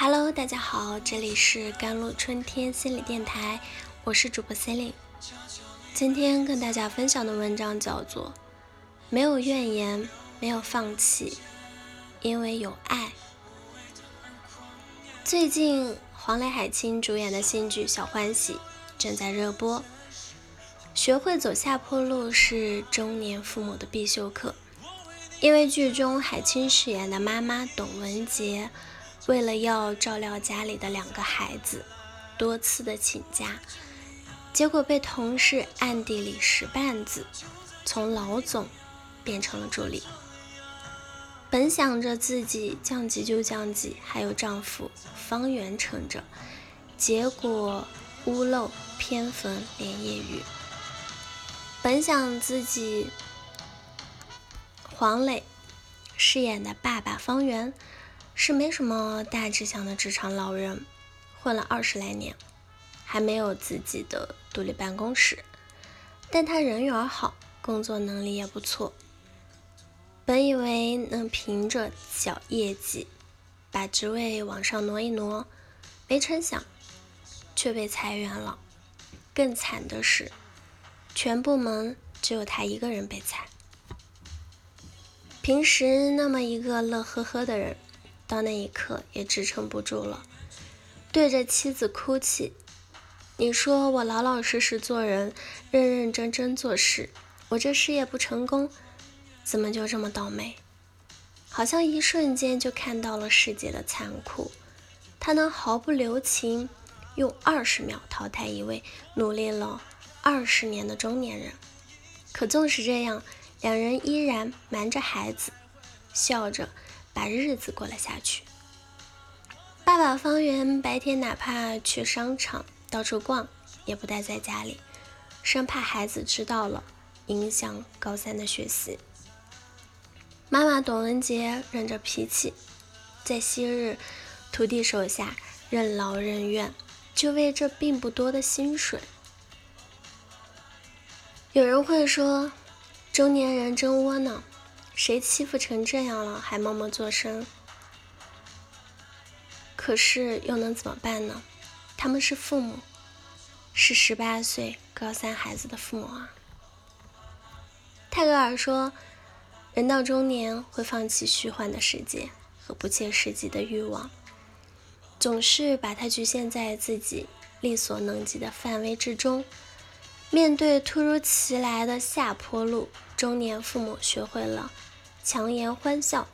Hello，大家好，这里是甘露春天心理电台，我是主播 Celine。今天跟大家分享的文章叫做《没有怨言，没有放弃，因为有爱》。最近黄磊、海清主演的新剧《小欢喜》正在热播。学会走下坡路是中年父母的必修课，因为剧中海清饰演的妈妈董文杰。为了要照料家里的两个孩子，多次的请假，结果被同事暗地里使绊子，从老总变成了助理。本想着自己降级就降级，还有丈夫方圆撑着，结果屋漏偏逢连夜雨。本想自己黄磊饰演的爸爸方圆。是没什么大志向的职场老人，混了二十来年，还没有自己的独立办公室，但他人缘好，工作能力也不错。本以为能凭着小业绩把职位往上挪一挪，没成想却被裁员了。更惨的是，全部门只有他一个人被裁。平时那么一个乐呵呵的人。到那一刻也支撑不住了，对着妻子哭泣：“你说我老老实实做人，认认真真做事，我这事业不成功，怎么就这么倒霉？”好像一瞬间就看到了世界的残酷。他能毫不留情，用二十秒淘汰一位努力了二十年的中年人。可纵使这样，两人依然瞒着孩子，笑着。把日子过了下去。爸爸方圆白天哪怕去商场到处逛，也不待在家里，生怕孩子知道了影响高三的学习。妈妈董文杰忍着脾气，在昔日徒弟手下任劳任怨，就为这并不多的薪水。有人会说，中年人真窝囊。谁欺负成这样了，还默默做声？可是又能怎么办呢？他们是父母，是十八岁高三孩子的父母啊。泰戈尔说：“人到中年会放弃虚幻的世界和不切实际的欲望，总是把它局限在自己力所能及的范围之中。面对突如其来的下坡路，中年父母学会了。”强颜欢笑，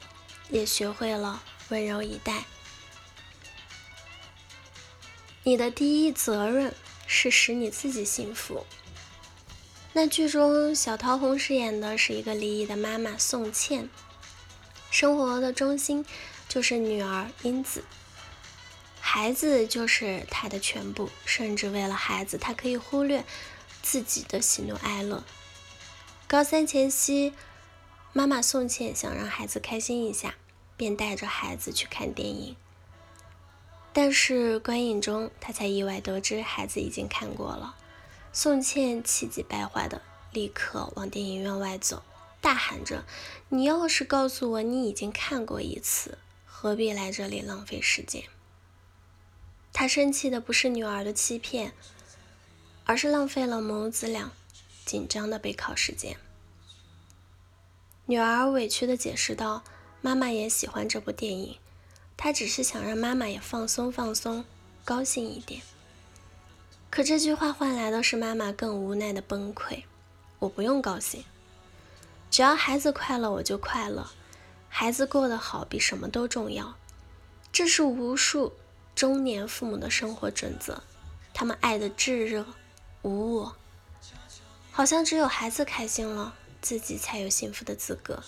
也学会了温柔以待。你的第一责任是使你自己幸福。那剧中小桃红饰演的是一个离异的妈妈宋茜，生活的中心就是女儿英子，孩子就是她的全部，甚至为了孩子，她可以忽略自己的喜怒哀乐。高三前夕。妈妈宋茜想让孩子开心一下，便带着孩子去看电影。但是观影中，她才意外得知孩子已经看过了。宋茜气急败坏的立刻往电影院外走，大喊着：“你要是告诉我你已经看过一次，何必来这里浪费时间？”她生气的不是女儿的欺骗，而是浪费了母子俩紧张的备考时间。女儿委屈地解释道：“妈妈也喜欢这部电影，她只是想让妈妈也放松放松，高兴一点。”可这句话换来的是妈妈更无奈的崩溃：“我不用高兴，只要孩子快乐，我就快乐。孩子过得好比什么都重要。”这是无数中年父母的生活准则，他们爱的炙热无我，好像只有孩子开心了。自己才有幸福的资格，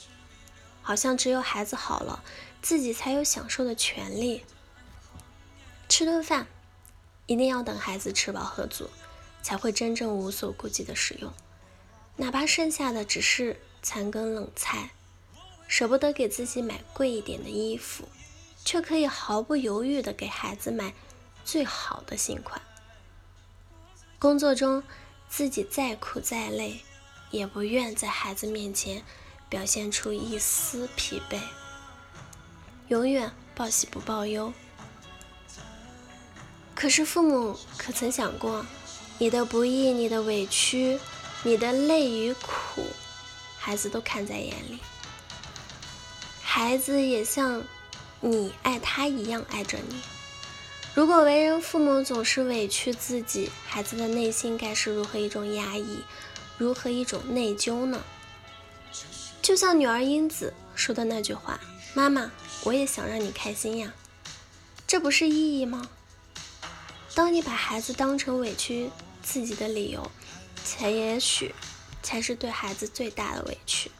好像只有孩子好了，自己才有享受的权利。吃顿饭，一定要等孩子吃饱喝足，才会真正无所顾忌的使用，哪怕剩下的只是残羹冷菜，舍不得给自己买贵一点的衣服，却可以毫不犹豫的给孩子买最好的新款。工作中，自己再苦再累。也不愿在孩子面前表现出一丝疲惫，永远报喜不报忧。可是父母可曾想过，你的不易、你的委屈、你的累与苦，孩子都看在眼里。孩子也像你爱他一样爱着你。如果为人父母总是委屈自己，孩子的内心该是如何一种压抑，如何一种内疚呢？就像女儿英子说的那句话：“妈妈，我也想让你开心呀。”这不是意义吗？当你把孩子当成委屈自己的理由，才也许才是对孩子最大的委屈。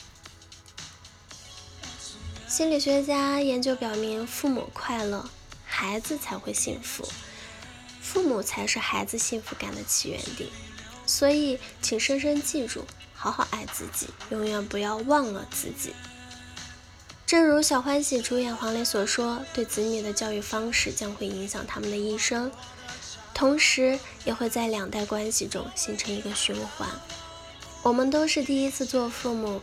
心理学家研究表明，父母快乐，孩子才会幸福，父母才是孩子幸福感的起源地。所以，请深深记住，好好爱自己，永远不要忘了自己。正如小欢喜主演黄磊所说，对子女的教育方式将会影响他们的一生。同时，也会在两代关系中形成一个循环。我们都是第一次做父母，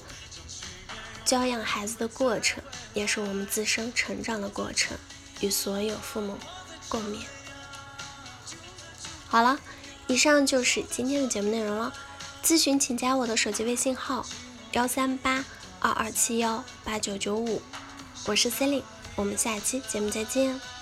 教养孩子的过程，也是我们自身成长的过程，与所有父母共勉。好了，以上就是今天的节目内容了。咨询请加我的手机微信号：幺三八二二七幺八九九五，我是 c e l i n e 我们下期节目再见。